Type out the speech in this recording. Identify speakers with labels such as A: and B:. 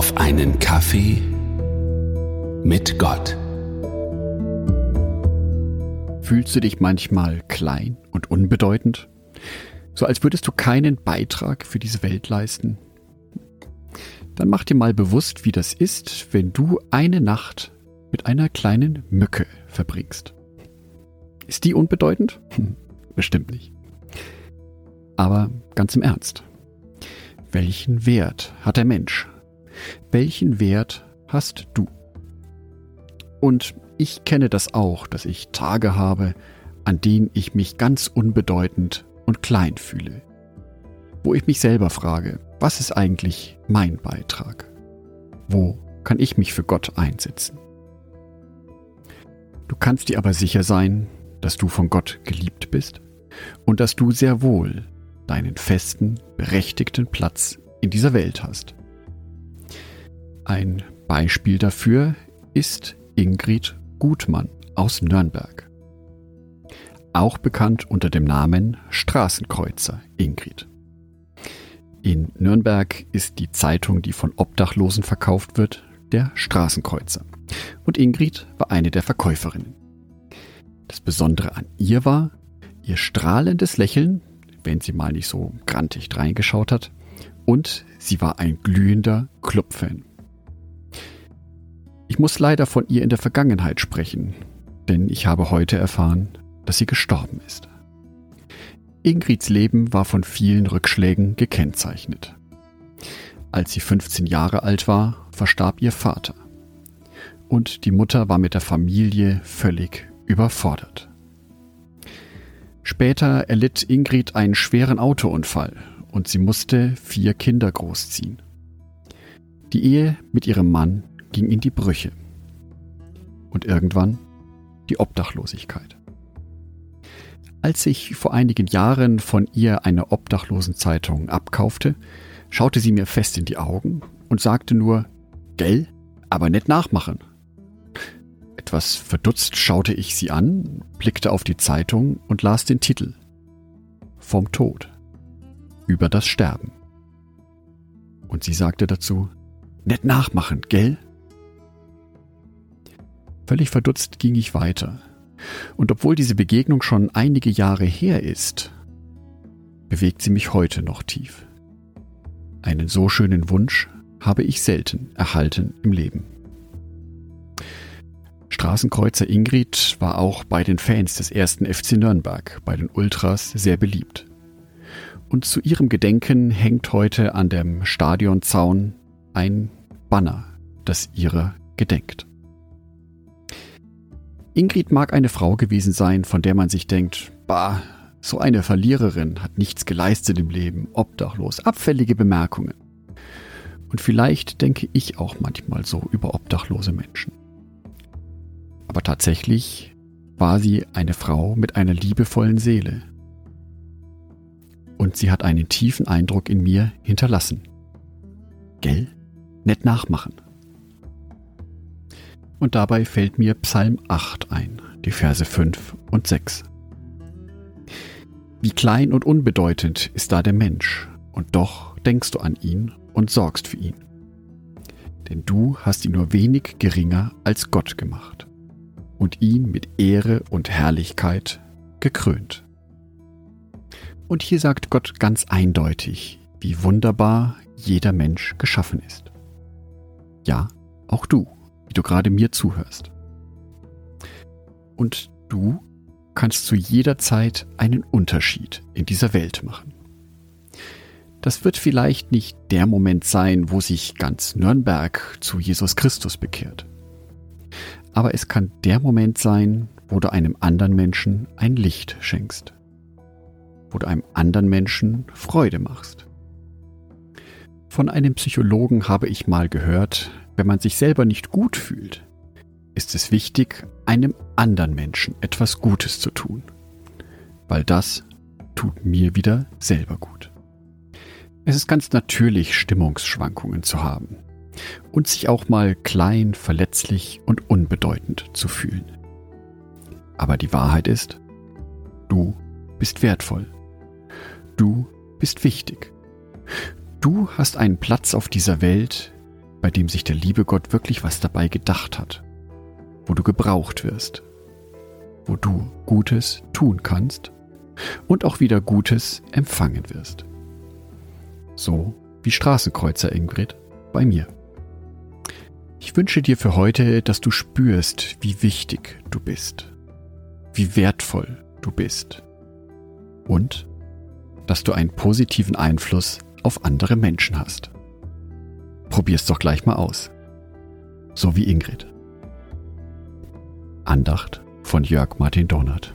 A: auf einen Kaffee mit Gott.
B: Fühlst du dich manchmal klein und unbedeutend? So als würdest du keinen Beitrag für diese Welt leisten? Dann mach dir mal bewusst, wie das ist, wenn du eine Nacht mit einer kleinen Mücke verbringst. Ist die unbedeutend? Hm, bestimmt nicht. Aber ganz im Ernst. Welchen Wert hat der Mensch? Welchen Wert hast du? Und ich kenne das auch, dass ich Tage habe, an denen ich mich ganz unbedeutend und klein fühle. Wo ich mich selber frage, was ist eigentlich mein Beitrag? Wo kann ich mich für Gott einsetzen? Du kannst dir aber sicher sein, dass du von Gott geliebt bist und dass du sehr wohl deinen festen, berechtigten Platz in dieser Welt hast. Ein Beispiel dafür ist Ingrid Gutmann aus Nürnberg. Auch bekannt unter dem Namen Straßenkreuzer Ingrid. In Nürnberg ist die Zeitung, die von Obdachlosen verkauft wird, der Straßenkreuzer. Und Ingrid war eine der Verkäuferinnen. Das Besondere an ihr war ihr strahlendes Lächeln, wenn sie mal nicht so grantig reingeschaut hat, und sie war ein glühender Clubfan. Ich muss leider von ihr in der Vergangenheit sprechen, denn ich habe heute erfahren, dass sie gestorben ist. Ingrids Leben war von vielen Rückschlägen gekennzeichnet. Als sie 15 Jahre alt war, verstarb ihr Vater. Und die Mutter war mit der Familie völlig überfordert. Später erlitt Ingrid einen schweren Autounfall und sie musste vier Kinder großziehen. Die Ehe mit ihrem Mann ging in die Brüche. Und irgendwann die Obdachlosigkeit. Als ich vor einigen Jahren von ihr eine Obdachlosenzeitung abkaufte, schaute sie mir fest in die Augen und sagte nur, Gell, aber nicht nachmachen. Etwas verdutzt schaute ich sie an, blickte auf die Zeitung und las den Titel Vom Tod über das Sterben. Und sie sagte dazu, Nicht nachmachen, gell? Völlig verdutzt ging ich weiter. Und obwohl diese Begegnung schon einige Jahre her ist, bewegt sie mich heute noch tief. Einen so schönen Wunsch habe ich selten erhalten im Leben. Straßenkreuzer Ingrid war auch bei den Fans des ersten FC Nürnberg, bei den Ultras, sehr beliebt. Und zu ihrem Gedenken hängt heute an dem Stadionzaun ein Banner, das ihrer gedenkt. Ingrid mag eine Frau gewesen sein, von der man sich denkt, bah, so eine Verliererin hat nichts geleistet im Leben, obdachlos, abfällige Bemerkungen. Und vielleicht denke ich auch manchmal so über obdachlose Menschen. Aber tatsächlich war sie eine Frau mit einer liebevollen Seele. Und sie hat einen tiefen Eindruck in mir hinterlassen. Gell? Nett nachmachen. Und dabei fällt mir Psalm 8 ein, die Verse 5 und 6. Wie klein und unbedeutend ist da der Mensch, und doch denkst du an ihn und sorgst für ihn. Denn du hast ihn nur wenig geringer als Gott gemacht und ihn mit Ehre und Herrlichkeit gekrönt. Und hier sagt Gott ganz eindeutig, wie wunderbar jeder Mensch geschaffen ist. Ja, auch du wie du gerade mir zuhörst. Und du kannst zu jeder Zeit einen Unterschied in dieser Welt machen. Das wird vielleicht nicht der Moment sein, wo sich ganz Nürnberg zu Jesus Christus bekehrt. Aber es kann der Moment sein, wo du einem anderen Menschen ein Licht schenkst. Wo du einem anderen Menschen Freude machst. Von einem Psychologen habe ich mal gehört, wenn man sich selber nicht gut fühlt, ist es wichtig, einem anderen Menschen etwas Gutes zu tun, weil das tut mir wieder selber gut. Es ist ganz natürlich, Stimmungsschwankungen zu haben und sich auch mal klein, verletzlich und unbedeutend zu fühlen. Aber die Wahrheit ist, du bist wertvoll. Du bist wichtig. Du hast einen Platz auf dieser Welt, bei dem sich der liebe Gott wirklich was dabei gedacht hat, wo du gebraucht wirst, wo du Gutes tun kannst und auch wieder Gutes empfangen wirst. So wie Straßenkreuzer Ingrid bei mir. Ich wünsche dir für heute, dass du spürst, wie wichtig du bist, wie wertvoll du bist und dass du einen positiven Einfluss auf andere Menschen hast. Probier's doch gleich mal aus. So wie Ingrid. Andacht von Jörg Martin Donat.